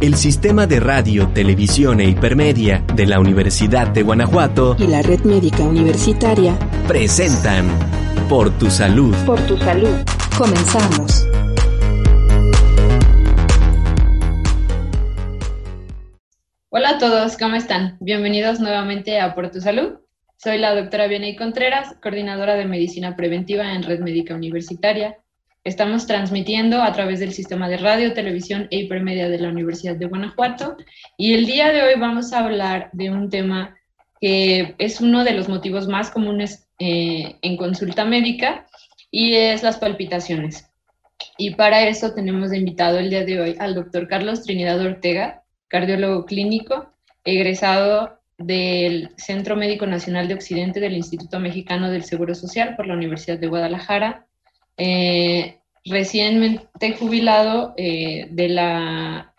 el Sistema de Radio, Televisión e Hipermedia de la Universidad de Guanajuato y la Red Médica Universitaria presentan Por tu Salud. Por tu Salud. Comenzamos. Hola a todos, ¿cómo están? Bienvenidos nuevamente a Por tu Salud. Soy la doctora Vianey Contreras, coordinadora de Medicina Preventiva en Red Médica Universitaria. Estamos transmitiendo a través del sistema de radio, televisión e hipermedia de la Universidad de Guanajuato y el día de hoy vamos a hablar de un tema que es uno de los motivos más comunes eh, en consulta médica y es las palpitaciones. Y para eso tenemos de invitado el día de hoy al doctor Carlos Trinidad Ortega, cardiólogo clínico, egresado del Centro Médico Nacional de Occidente del Instituto Mexicano del Seguro Social por la Universidad de Guadalajara, eh, recientemente jubilado eh, de la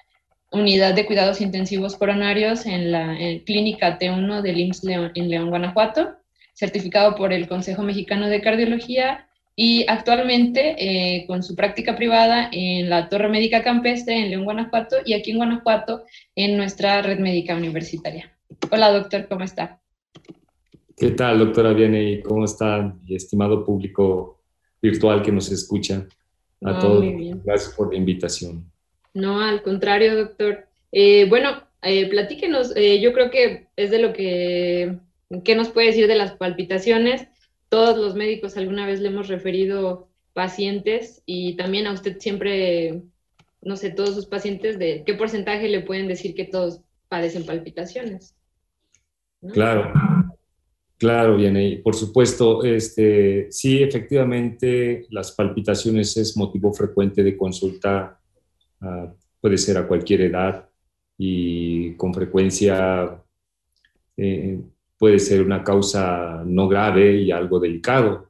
Unidad de Cuidados Intensivos Coronarios en la Clínica T1 del IMSS León, en León, Guanajuato, certificado por el Consejo Mexicano de Cardiología y actualmente eh, con su práctica privada en la Torre Médica Campestre en León, Guanajuato y aquí en Guanajuato en nuestra red médica universitaria. Hola doctor, ¿cómo está? ¿Qué tal doctora Viene? ¿Cómo está? Estimado público virtual que nos escucha. A todos, gracias por la invitación. No, al contrario doctor. Eh, bueno, eh, platíquenos, yo creo que es de lo que, ¿qué nos puede decir de las palpitaciones? todos los médicos alguna vez le hemos referido pacientes y también a usted siempre, no sé, todos sus pacientes, de qué porcentaje le pueden decir que todos padecen palpitaciones. Claro, claro, viene. Por supuesto, este, sí, efectivamente, las palpitaciones es motivo frecuente de consulta, ah, puede ser a cualquier edad y con frecuencia eh, puede ser una causa no grave y algo delicado.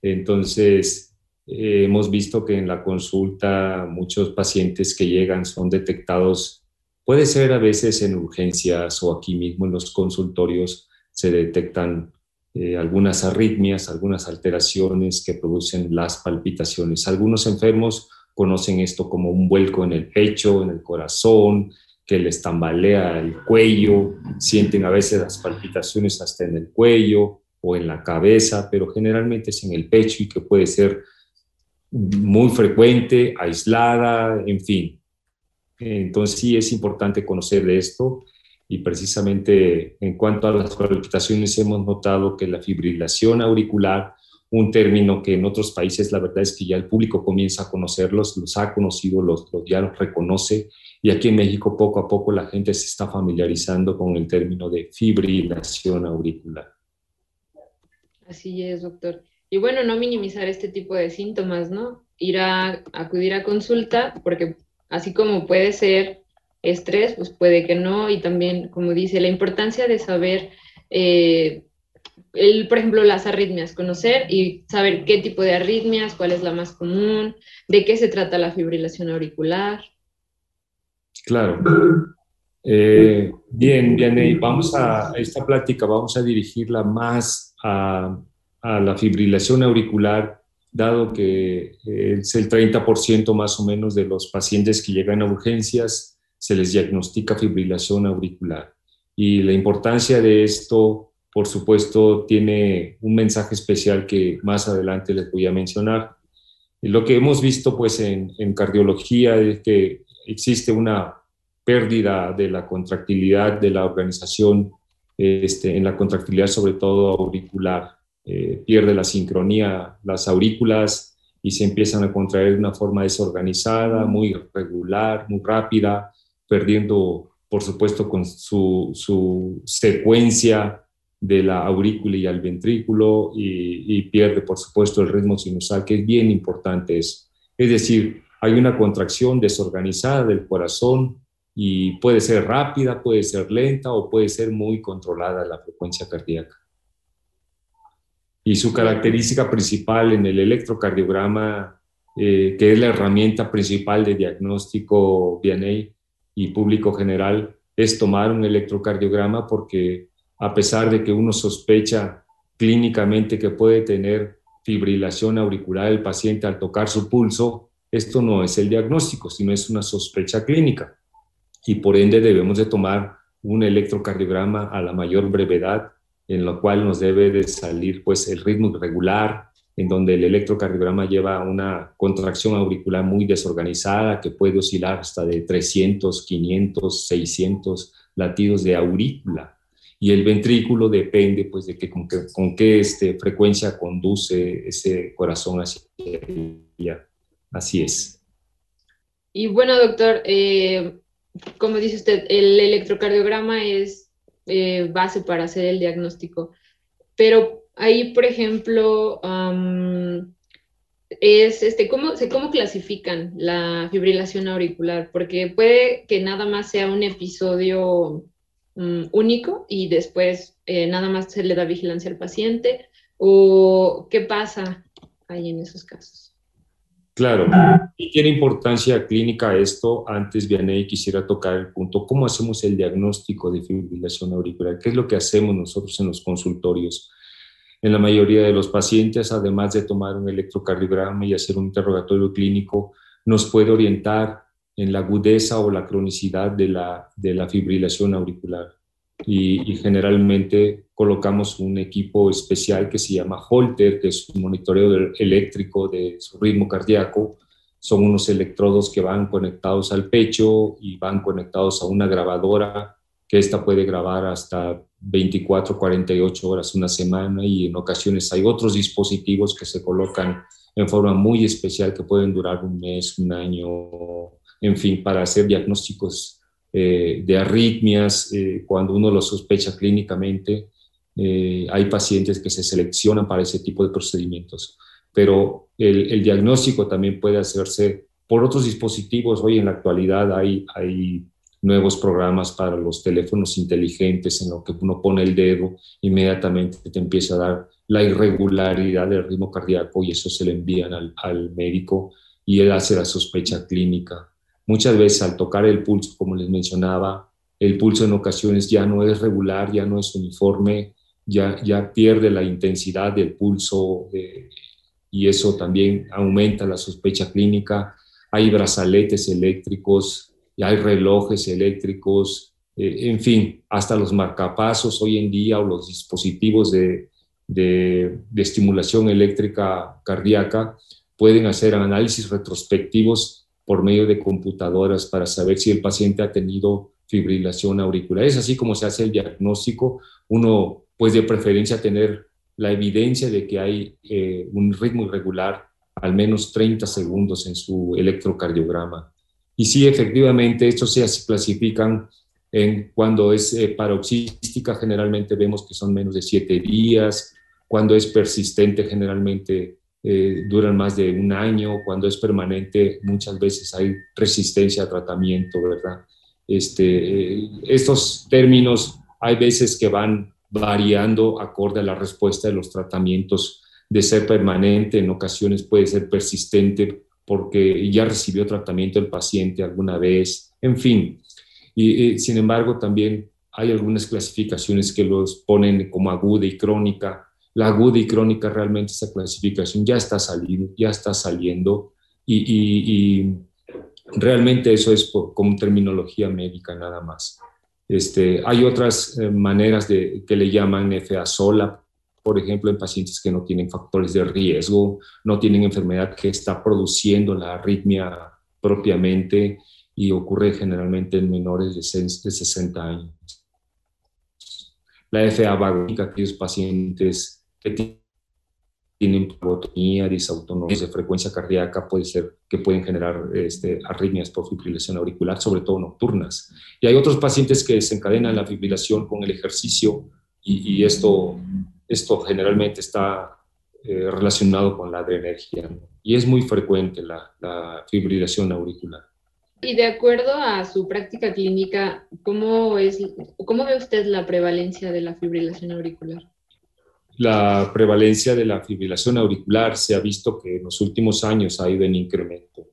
Entonces, eh, hemos visto que en la consulta muchos pacientes que llegan son detectados, puede ser a veces en urgencias o aquí mismo en los consultorios se detectan eh, algunas arritmias, algunas alteraciones que producen las palpitaciones. Algunos enfermos conocen esto como un vuelco en el pecho, en el corazón, que les tambalea el cuello, sienten a veces las palpitaciones hasta en el cuello o en la cabeza, pero generalmente es en el pecho y que puede ser muy frecuente, aislada, en fin. Entonces sí es importante conocer de esto y precisamente en cuanto a las palpitaciones hemos notado que la fibrilación auricular, un término que en otros países la verdad es que ya el público comienza a conocerlos, los ha conocido, los, los ya los reconoce y aquí en México poco a poco la gente se está familiarizando con el término de fibrilación auricular. Así es, doctor. Y bueno, no minimizar este tipo de síntomas, ¿no? Ir a acudir a consulta, porque así como puede ser estrés, pues puede que no. Y también, como dice, la importancia de saber, eh, el, por ejemplo, las arritmias, conocer y saber qué tipo de arritmias, cuál es la más común, de qué se trata la fibrilación auricular. Claro. Eh, bien, bien, vamos a, esta plática, vamos a dirigirla más a, la fibrilación auricular, dado que es el 30% más o menos de los pacientes que llegan a urgencias, se les diagnostica fibrilación auricular. Y la importancia de esto, por supuesto, tiene un mensaje especial que más adelante les voy a mencionar. Lo que hemos visto pues en, cardiología es que existe una pérdida de la contractilidad de la organización, este, en la contractilidad sobre todo auricular. Eh, pierde la sincronía las aurículas y se empiezan a contraer de una forma desorganizada, muy regular, muy rápida, perdiendo, por supuesto, con su, su secuencia de la aurícula y al ventrículo y, pierde, por supuesto, el ritmo sinusal, que es bien importante eso. Es decir, hay una contracción desorganizada del corazón y puede ser rápida, puede ser lenta o puede ser muy controlada la frecuencia cardíaca. Y su característica principal en el electrocardiograma, eh, que es la herramienta principal de diagnóstico VNA y público general, es tomar un electrocardiograma porque a pesar de que uno sospecha clínicamente que puede tener fibrilación auricular el paciente al tocar su pulso, esto no es el diagnóstico, sino es una sospecha clínica. y por ende debemos de tomar un electrocardiograma a la mayor brevedad, en lo cual nos debe de salir pues el ritmo irregular, en donde el electrocardiograma lleva una contracción auricular muy desorganizada que puede oscilar hasta de 300, 500, 600 latidos de aurícula. Y el ventrículo depende pues de que, con, qué este, frecuencia conduce ese corazón hacia ella. Así es. Y bueno, doctor, eh, como dice usted, el electrocardiograma es eh, base para hacer el diagnóstico, pero ahí, por ejemplo, es este, ¿cómo, ¿cómo clasifican la fibrilación auricular? Porque puede que nada más sea un episodio mm, único y después eh, nada más se le da vigilancia al paciente, o qué pasa ahí en esos casos. Claro, y tiene importancia clínica esto. Antes, Vianey, quisiera tocar el punto, ¿cómo hacemos el diagnóstico de fibrilación auricular? ¿Qué es lo que hacemos nosotros en los consultorios? En la mayoría de los pacientes, además de tomar un electrocardiograma y hacer un interrogatorio clínico, nos puede orientar en la agudeza o la cronicidad de la, de la fibrilación auricular y, generalmente colocamos un equipo especial que se llama Holter, que es un monitoreo eléctrico de su ritmo cardíaco. Son unos electrodos que van conectados al pecho y van conectados a una grabadora que esta puede grabar hasta 24, 48 horas, una semana y en ocasiones hay otros dispositivos que se colocan en forma muy especial que pueden durar un mes, un año, en fin, para hacer diagnósticos eh, de arritmias, eh, cuando uno lo sospecha clínicamente, eh, hay pacientes que se seleccionan para ese tipo de procedimientos. Pero el, diagnóstico también puede hacerse por otros dispositivos. Hoy en la actualidad hay, hay nuevos programas para los teléfonos inteligentes en lo que uno pone el dedo, inmediatamente te empieza a dar la irregularidad del ritmo cardíaco y eso se le envían al, al médico y él hace la sospecha clínica. Muchas veces al tocar el pulso, como les mencionaba, el pulso en ocasiones ya no es regular, ya no es uniforme, ya, ya pierde la intensidad del pulso eh, y eso también aumenta la sospecha clínica. Hay brazaletes eléctricos, y hay relojes eléctricos, eh, en fin, hasta los marcapasos hoy en día o los dispositivos de estimulación eléctrica cardíaca pueden hacer análisis retrospectivos por medio de computadoras para saber si el paciente ha tenido fibrilación auricular. Es así como se hace el diagnóstico. Uno, pues de preferencia, tener la evidencia de que hay eh, un ritmo irregular al menos 30 segundos en su electrocardiograma. Y sí, efectivamente, estos se clasifican en cuando es eh, paroxística, generalmente vemos que son menos de 7 días, cuando es persistente, generalmente eh, duran más de un año, cuando es permanente muchas veces hay resistencia a tratamiento, ¿verdad? Este, eh, estos términos hay veces que van variando acorde a la respuesta de los tratamientos de ser permanente, en ocasiones puede ser persistente porque ya recibió tratamiento el paciente alguna vez, en fin. Y, sin embargo, también hay algunas clasificaciones que los ponen como aguda y crónica, la aguda y crónica realmente esa clasificación ya está saliendo, ya está saliendo y, realmente eso es como terminología médica nada más. Este, hay otras eh, maneras de, que le llaman FA sola, por ejemplo, en pacientes que no tienen factores de riesgo, no tienen enfermedad que está produciendo la arritmia propiamente y ocurre generalmente en menores de, de 60 años. La FA vagónica, aquellos pacientes que tienen hipotonía, disautonomía de frecuencia cardíaca, puede ser que pueden generar este, arritmias por fibrilación auricular, sobre todo nocturnas. Y hay otros pacientes que desencadenan la fibrilación con el ejercicio y, esto, esto generalmente está eh, relacionado con la adrenergia y es muy frecuente la, la fibrilación auricular. Y de acuerdo a su práctica clínica, ¿cómo, es, ¿cómo ve usted la prevalencia de la fibrilación auricular? la prevalencia de la fibrilación auricular se ha visto que en los últimos años ha ido en incremento.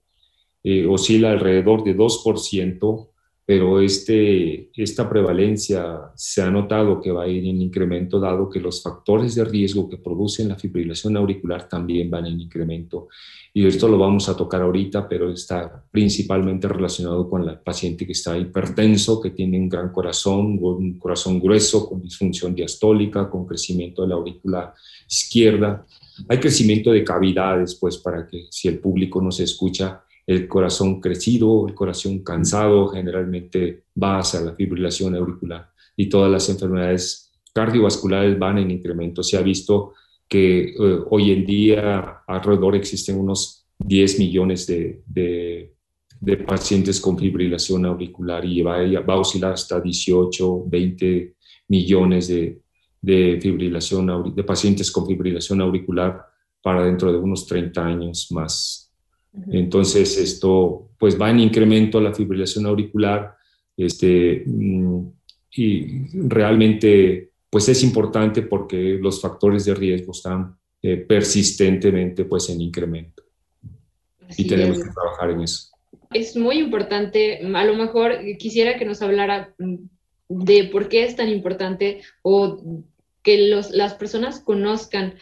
Eh, oscila alrededor de 2% pero este, esta prevalencia se ha notado que va a ir en incremento dado que los factores de riesgo que producen la fibrilación auricular también van en incremento. Y esto lo vamos a tocar ahorita, pero está principalmente relacionado con el paciente que está hipertenso, que tiene un gran corazón, un corazón grueso, con disfunción diastólica, con crecimiento de la aurícula izquierda. Hay crecimiento de cavidades, pues, para que si el público no se escucha, el corazón crecido, el corazón cansado, generalmente va hacia la fibrilación auricular y todas las enfermedades cardiovasculares van en incremento. Se ha visto que eh, hoy en día alrededor existen unos 10 millones de, de, pacientes con fibrilación auricular y va, va, a oscilar hasta 18, 20 millones de, de, fibrilación, de pacientes con fibrilación auricular para dentro de unos 30 años más. Entonces, esto pues va en incremento la fibrilación auricular este, mm, y realmente pues es importante porque los factores de riesgo están eh, persistentemente pues en incremento. y tenemos que trabajar en eso. Es muy importante, a lo mejor quisiera que nos hablara mm, de por qué es tan importante o que los, las personas conozcan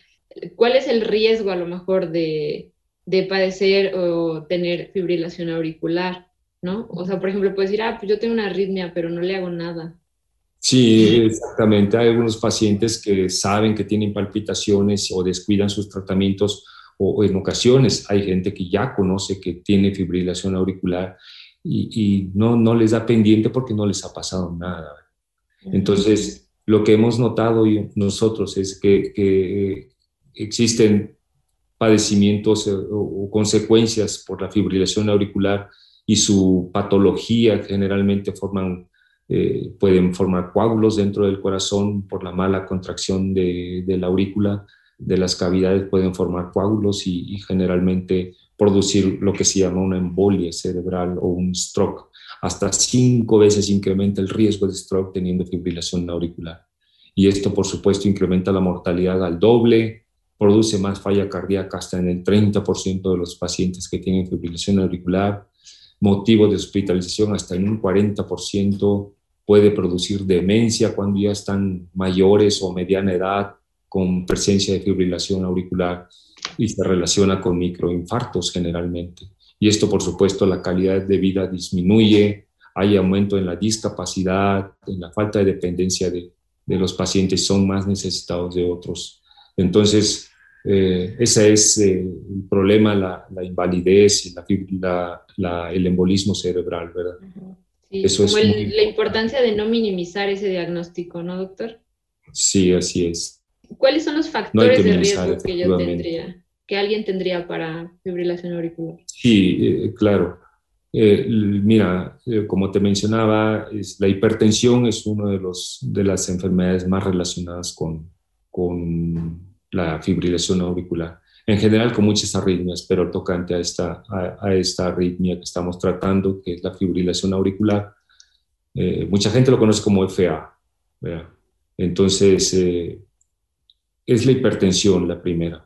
cuál es el riesgo a lo mejor de, de padecer o tener fibrilación auricular, ¿no? O sea, por ejemplo, puedes decir, ah, pues yo tengo una arritmia, pero no le hago nada. Sí, exactamente. Hay algunos pacientes que saben que tienen palpitaciones o descuidan sus tratamientos o, en ocasiones hay gente que ya conoce que tiene fibrilación auricular y, no, no les da pendiente porque no les ha pasado nada. Entonces, lo que hemos notado nosotros es que, que existen padecimientos eh, o consecuencias por la fibrilación auricular y su patología generalmente forman, eh, pueden formar coágulos dentro del corazón por la mala contracción de, la aurícula, de las cavidades pueden formar coágulos y, generalmente producir lo que se llama una embolia cerebral o un stroke. Hasta cinco veces incrementa el riesgo de stroke teniendo fibrilación auricular. Y esto, por supuesto, incrementa la mortalidad al doble, produce más falla cardíaca hasta en el 30% de los pacientes que tienen fibrilación auricular, motivo de hospitalización hasta en un 40%, puede producir demencia cuando ya están mayores o mediana edad con presencia de fibrilación auricular y se relaciona con microinfartos generalmente. Y esto, por supuesto, la calidad de vida disminuye, hay aumento en la discapacidad, en la falta de dependencia de, de los pacientes, son más necesitados de otros entonces, eh, ese es eh, el problema, la, invalidez y la, el embolismo cerebral, ¿verdad? Sí, Eso como es la importancia de no minimizar ese diagnóstico, ¿no, doctor? Sí, así es. ¿Cuáles son los factores de riesgo que yo tendría, que alguien tendría para fibrilación auricular? Sí, eh, claro. mira, como te mencionaba, es, la hipertensión es una de, los, de las enfermedades más relacionadas con, con la fibrilación auricular. En general con muchas arritmias, pero tocante a esta, a, esta arritmia que estamos tratando, que es la fibrilación auricular, eh, mucha gente lo conoce como FA. Entonces, eh, es la hipertensión la primera.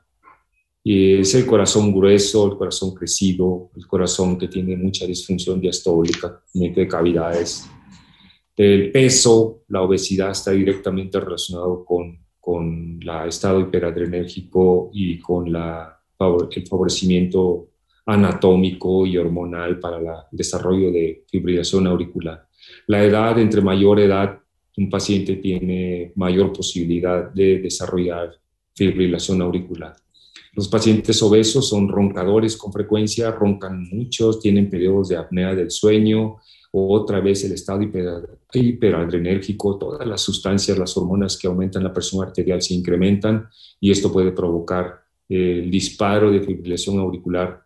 Y es el corazón grueso, el corazón crecido, el corazón que tiene mucha disfunción diastólica, de cavidades. El peso, la obesidad está directamente relacionado con con el estado hiperadrenérgico y con la, el favorecimiento anatómico y hormonal para el desarrollo de fibrilación auricular. La edad, entre mayor edad, un paciente tiene mayor posibilidad de desarrollar fibrilación auricular. Los pacientes obesos son roncadores con frecuencia, roncan muchos, tienen periodos de apnea del sueño, otra vez el estado hiperadrenérgico, todas las sustancias, las hormonas que aumentan la presión arterial se incrementan y esto puede provocar el disparo de fibrilación auricular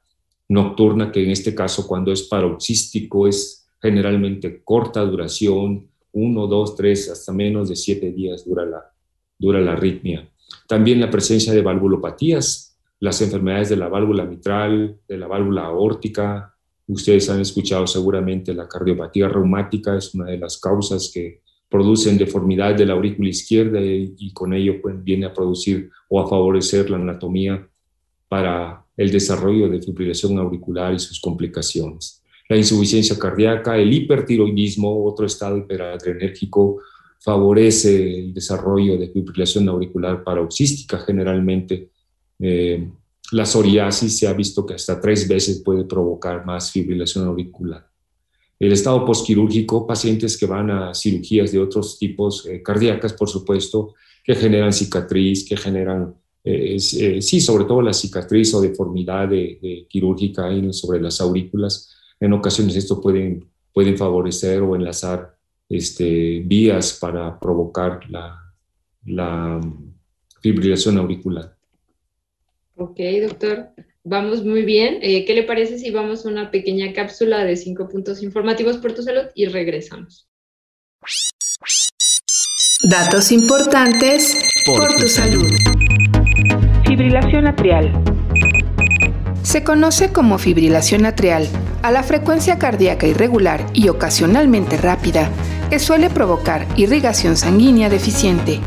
nocturna, que en este caso cuando es paroxístico es generalmente corta duración, uno, dos, tres, hasta menos de siete días dura la, dura la arritmia. También la presencia de valvulopatías, las enfermedades de la válvula mitral, de la válvula aórtica, Ustedes han escuchado seguramente la cardiopatía reumática, es una de las causas que producen deformidad de la aurícula izquierda y, con ello pues, viene a producir o a favorecer la anatomía para el desarrollo de fibrilación auricular y sus complicaciones. la insuficiencia cardíaca, el hipertiroidismo, otro estado hiperadrenérgico, favorece el desarrollo de fibrilación auricular paroxística generalmente. Eh, la psoriasis se ha visto que hasta tres veces puede provocar más fibrilación auricular. El estado postquirúrgico, pacientes que van a cirugías de otros tipos eh, cardíacas, por supuesto, que generan cicatriz, que generan, eh, sí, sobre todo la cicatriz o deformidad de, quirúrgica sobre las aurículas. En ocasiones esto pueden, pueden favorecer o enlazar este, vías para provocar la, fibrilación auricular. Ok, doctor. Vamos muy bien. Eh, ¿Qué le parece si vamos a una pequeña cápsula de cinco puntos informativos por tu salud y regresamos? Datos importantes por, tu, salud. Fibrilación atrial. Se conoce como fibrilación atrial a la frecuencia cardíaca irregular y ocasionalmente rápida que suele provocar irrigación sanguínea deficiente,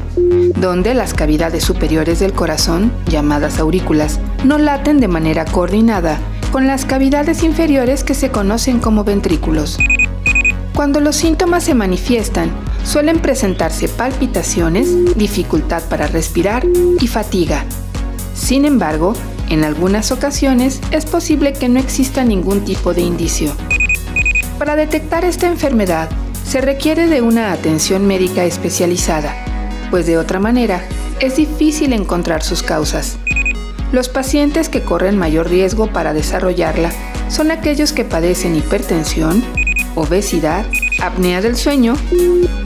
donde las cavidades superiores del corazón, llamadas aurículas, no laten de manera coordinada con las cavidades inferiores que se conocen como ventrículos. Cuando los síntomas se manifiestan, suelen presentarse palpitaciones, dificultad para respirar y fatiga. Sin embargo, en algunas ocasiones es posible que no exista ningún tipo de indicio. Para detectar esta enfermedad, se requiere de una atención médica especializada, pues de otra manera es difícil encontrar sus causas. Los pacientes que corren mayor riesgo para desarrollarla son aquellos que padecen hipertensión, obesidad, apnea del sueño,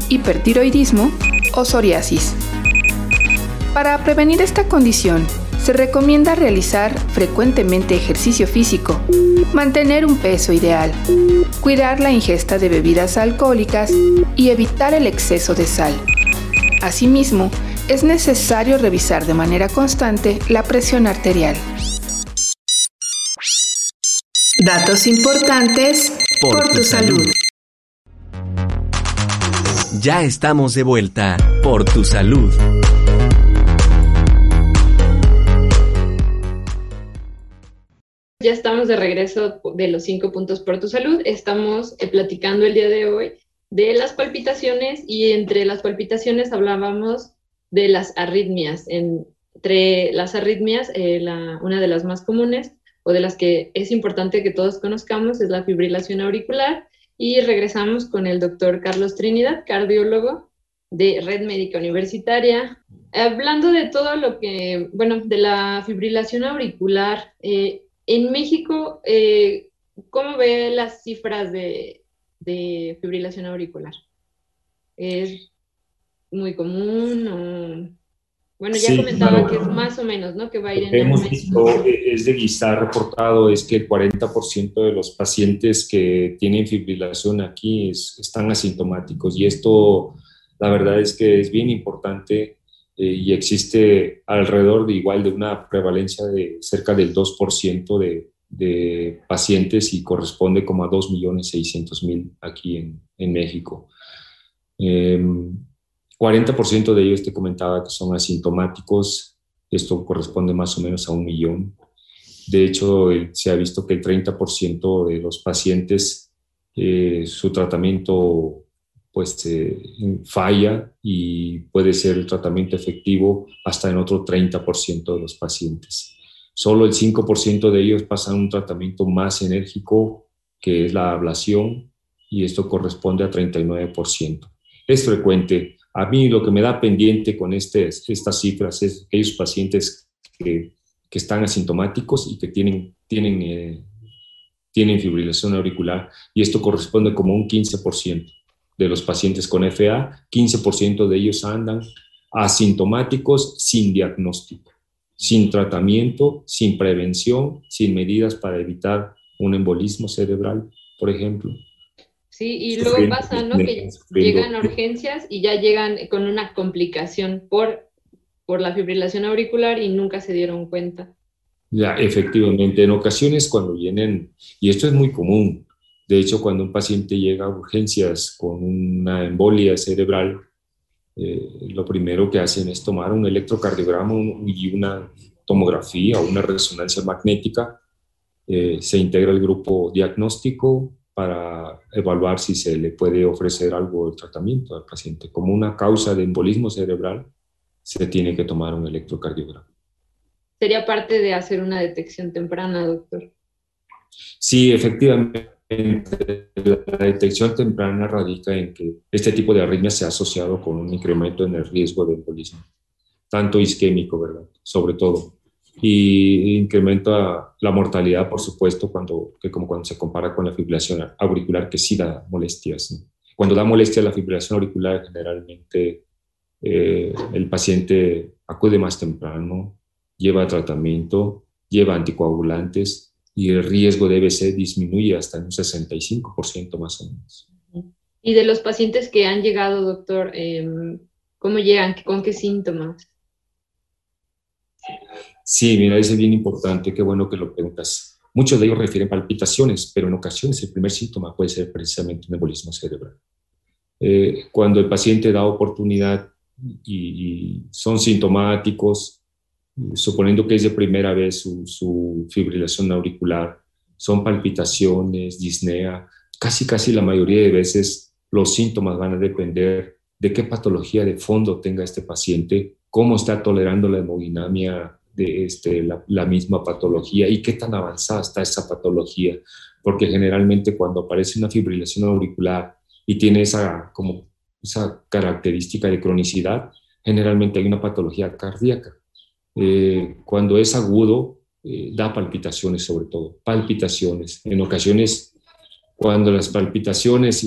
hipertiroidismo o psoriasis. Para prevenir esta condición, se recomienda realizar frecuentemente ejercicio físico, mantener un peso ideal, cuidar la ingesta de bebidas alcohólicas y evitar el exceso de sal. Asimismo, es necesario revisar de manera constante la presión arterial. Datos importantes por, tu, salud. Ya estamos de vuelta por tu salud. Ya estamos de regreso de los cinco puntos por tu salud. Estamos eh, platicando el día de hoy de las palpitaciones y entre las palpitaciones hablábamos de las arritmias. Entre las arritmias, eh, una de las más comunes o de las que es importante que todos conozcamos es la fibrilación auricular. Y regresamos con el doctor Carlos Trinidad, cardiólogo de Red Médica Universitaria. Hablando de todo lo que, bueno, de la fibrilación auricular, eh, en México, eh, ¿cómo ve las cifras de, fibrilación auricular? ¿Es muy común Bueno, ya comentaba que es más o menos, ¿no? Que va a ir en hemos visto, es de guisar reportado, es que el 40% de los pacientes que tienen fibrilación aquí están asintomáticos y esto, la verdad es que es bien importante eh, y existe alrededor de igual de una prevalencia de cerca del 2% de, de, pacientes y corresponde como a 2.600.000 aquí en, en México. 40% em, de ellos te comentaba que son asintomáticos, esto corresponde más o menos a un millón. De hecho, se ha visto que el 30% de los pacientes, eh, su tratamiento pues eh, falla y puede ser el tratamiento efectivo hasta en otro 30% de los pacientes. Solo el 5% de ellos pasan un tratamiento más enérgico, que es la ablación, y esto corresponde a 39%. Es frecuente. A mí lo que me da pendiente con este, estas cifras es aquellos pacientes que, que están asintomáticos y que tienen, tienen, eh, tienen fibrilación auricular, y esto corresponde como un 15% de los pacientes con FA, 15% de ellos andan asintomáticos sin diagnóstico, sin tratamiento, sin prevención, sin medidas para evitar un embolismo cerebral, por ejemplo. Sí, y luego pasa, ¿no? Que llegan a urgencias y ya llegan con una complicación por, por la fibrilación auricular y nunca se dieron cuenta. Ya, efectivamente, en ocasiones cuando vienen, y esto es muy común, de hecho, cuando un paciente llega a urgencias con una embolia cerebral, eh, lo primero que hacen es tomar un electrocardiograma y una tomografía o una resonancia magnética. Eh, se integra el grupo diagnóstico para evaluar si se le puede ofrecer algo de tratamiento al paciente. Como una causa de embolismo cerebral, se tiene que tomar un electrocardiograma. Sería parte de hacer una detección temprana, doctor. Sí, efectivamente. La detección temprana radica en que este tipo de arritmia se ha asociado con un incremento en el riesgo de embolismo, tanto isquémico, ¿verdad? Sobre todo y incrementa la mortalidad, por supuesto, cuando, que como cuando se compara con la fibrilación auricular, que sí da molestias. Cuando da molestia la fibrilación auricular, generalmente eh, el paciente acude más temprano, lleva tratamiento, lleva anticoagulantes y el riesgo de EBC disminuye hasta un 65% más o menos. Y de los pacientes que han llegado, doctor, em, ¿cómo llegan? ¿Con qué síntomas? Sí, mira, es bien importante, qué bueno que lo preguntas. Muchos de ellos refieren palpitaciones, pero en ocasiones el primer síntoma puede ser precisamente un embolismo cerebral. Eh, cuando el paciente da oportunidad y, son sintomáticos, suponiendo que es de primera vez su, fibrilación auricular, son palpitaciones, disnea, casi casi la mayoría de veces los síntomas van a depender de qué patología de fondo tenga este paciente, cómo está tolerando la hemodinamia de este, la, misma patología y qué tan avanzada está esa patología, porque generalmente cuando aparece una fibrilación auricular y tiene esa, como, esa característica de cronicidad, generalmente hay una patología cardíaca. Eh, cuando es agudo, eh, da palpitaciones sobre todo, palpitaciones. En ocasiones, cuando las palpitaciones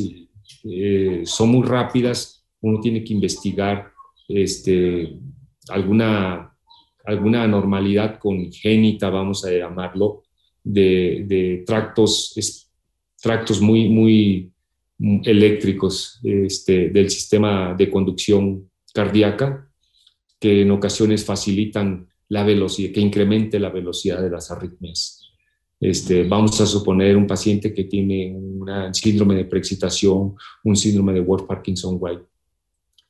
eh, son muy rápidas, uno tiene que investigar este, alguna alguna anormalidad congénita, vamos a llamarlo, de, tractos, tractos muy, muy eléctricos este, del sistema de conducción cardíaca, que en ocasiones facilitan la velocidad, que incremente la velocidad de las arritmias. Este, vamos a suponer un paciente que tiene un síndrome de preexcitación, un síndrome de Ward-Parkinson-White,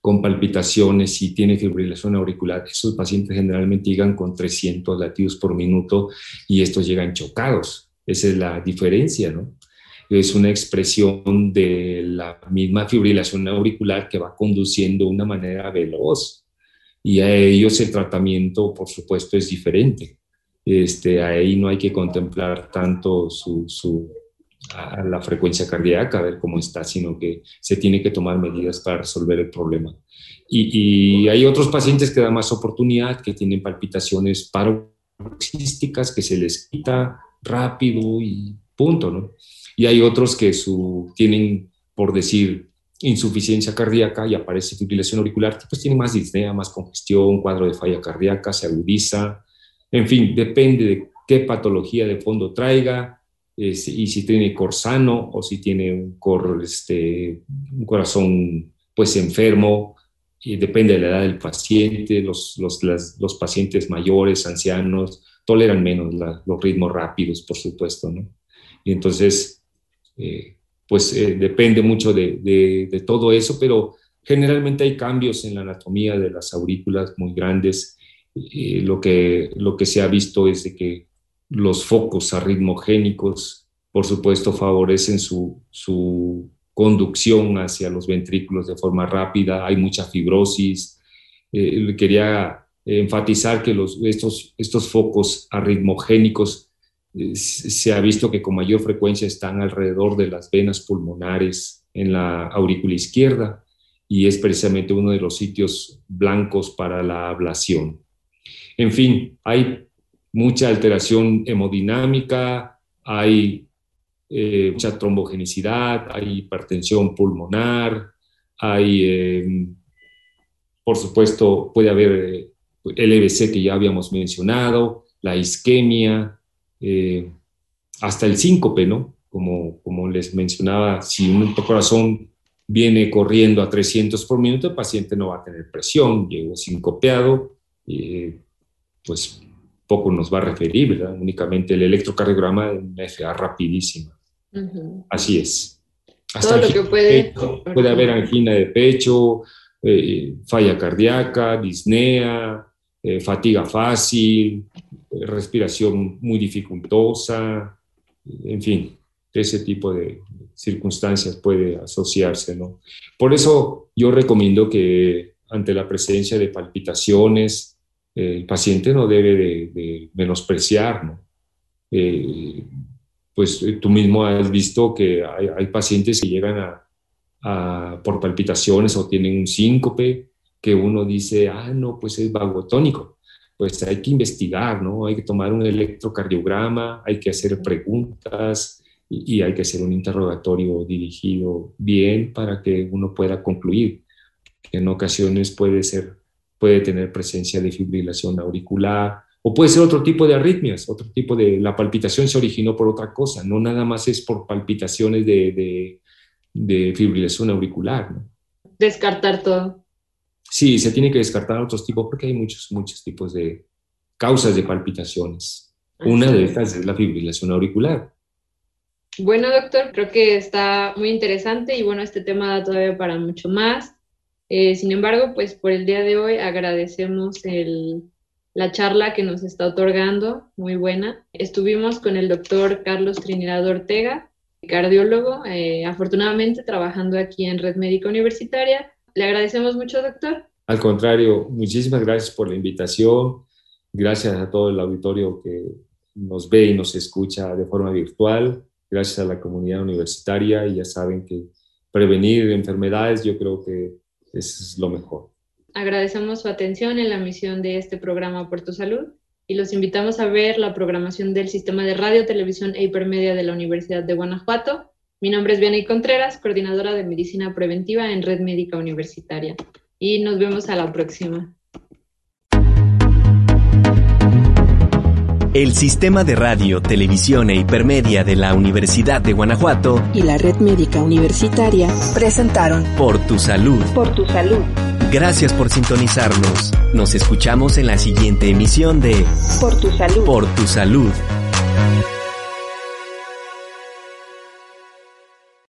con palpitaciones y tiene fibrilación auricular, esos pacientes generalmente llegan con 300 latidos por minuto y estos llegan chocados. Esa es la diferencia, ¿no? Es una expresión de la misma fibrilación auricular que va conduciendo de una manera veloz. Y a ellos el tratamiento, por supuesto, es diferente. Este, ahí no hay que contemplar tanto su, su la frecuencia cardíaca, a ver cómo está, sino que se tiene que tomar medidas para resolver el problema. Y, hay otros pacientes que dan más oportunidad, que tienen palpitaciones paroxísticas, que se les quita rápido y punto, ¿no? Y hay otros que su, tienen, por decir, insuficiencia cardíaca y aparece fibrilación auricular, pues tienen más disnea, más congestión, cuadro de falla cardíaca, se agudiza, en fin, depende de qué patología de fondo traiga, y si tiene corsano o si tiene un, cor, este, un corazón pues enfermo, y depende de la edad del paciente, los, los, los pacientes mayores, ancianos, toleran menos los ritmos rápidos, por supuesto, ¿no? Y entonces, eh, pues eh, depende mucho de, todo eso, pero generalmente hay cambios en la anatomía de las aurículas muy grandes. lo, que, lo que se ha visto es de que los focos arritmogénicos, por supuesto, favorecen su, su, conducción hacia los ventrículos de forma rápida, hay mucha fibrosis. Eh, quería enfatizar que los, estos, estos focos arritmogénicos eh, se ha visto que con mayor frecuencia están alrededor de las venas pulmonares en la aurícula izquierda y es precisamente uno de los sitios blancos para la ablación. En fin, hay mucha alteración hemodinámica, hay eh, mucha trombogenicidad, hay hipertensión pulmonar, hay, em, por supuesto, puede haber eh, el EBC que ya habíamos mencionado, la isquemia, eh, hasta el síncope, ¿no? Como, como les mencionaba, si un corazón viene corriendo a 300 por minuto, el paciente no va a tener presión, llegó sincopeado, pues poco nos va a referir, ¿verdad? Únicamente el electrocardiograma de una FA rapidísima. Así es. Hasta Todo lo que puede... puede haber angina de pecho, eh, falla cardíaca, disnea, eh, fatiga fácil, eh, respiración muy dificultosa, en fin. ese tipo de circunstancias puede asociarse, ¿no? Por eso yo recomiendo que ante la presencia de palpitaciones, el paciente no debe de, menospreciar, ¿no? Eh, pues tú mismo has visto que hay, pacientes que llegan a, por palpitaciones o tienen un síncope, que uno dice, ah, no, pues es vagotónico. Pues hay que investigar, ¿no? Hay que tomar un electrocardiograma, hay que hacer preguntas, y, hay que hacer un interrogatorio dirigido bien para que uno pueda concluir. Que en ocasiones puede ser, puede tener presencia de fibrilación auricular o puede ser otro tipo de arritmias, otro tipo de, la palpitación se originó por otra cosa, no nada más es por palpitaciones de, fibrilación auricular. Descartar todo. Sí, se tiene que descartar otros tipos porque hay muchos, muchos tipos de causas de palpitaciones. Una de estas es la fibrilación auricular. Bueno, doctor, creo que está muy interesante y bueno, este tema da todavía para mucho más. Eh, sin embargo, pues por el día de hoy agradecemos la charla que nos está otorgando, muy buena. Estuvimos con el doctor Carlos Trinidad Ortega, cardiólogo, eh, afortunadamente trabajando aquí en Red Médica Universitaria. Le agradecemos mucho, doctor. Al contrario, muchísimas gracias por la invitación. Gracias a todo el auditorio que nos ve y nos escucha de forma virtual gracias a la comunidad universitaria y ya saben que prevenir enfermedades yo creo que es lo mejor. Agradecemos su atención en la misión de este programa Por tu Salud y los invitamos a ver la programación del Sistema de Radio, Televisión e Hipermedia de la Universidad de Guanajuato. Mi nombre es Vianney Contreras, coordinadora de Medicina Preventiva en Red Médica Universitaria. Y nos vemos a la próxima. El Sistema de Radio, Televisión e Hipermedia de la Universidad de Guanajuato y la Red Médica Universitaria presentaron Por tu Salud. Por tu Salud. Gracias por sintonizarnos. Nos escuchamos en la siguiente emisión de Por tu Salud. Por tu Salud.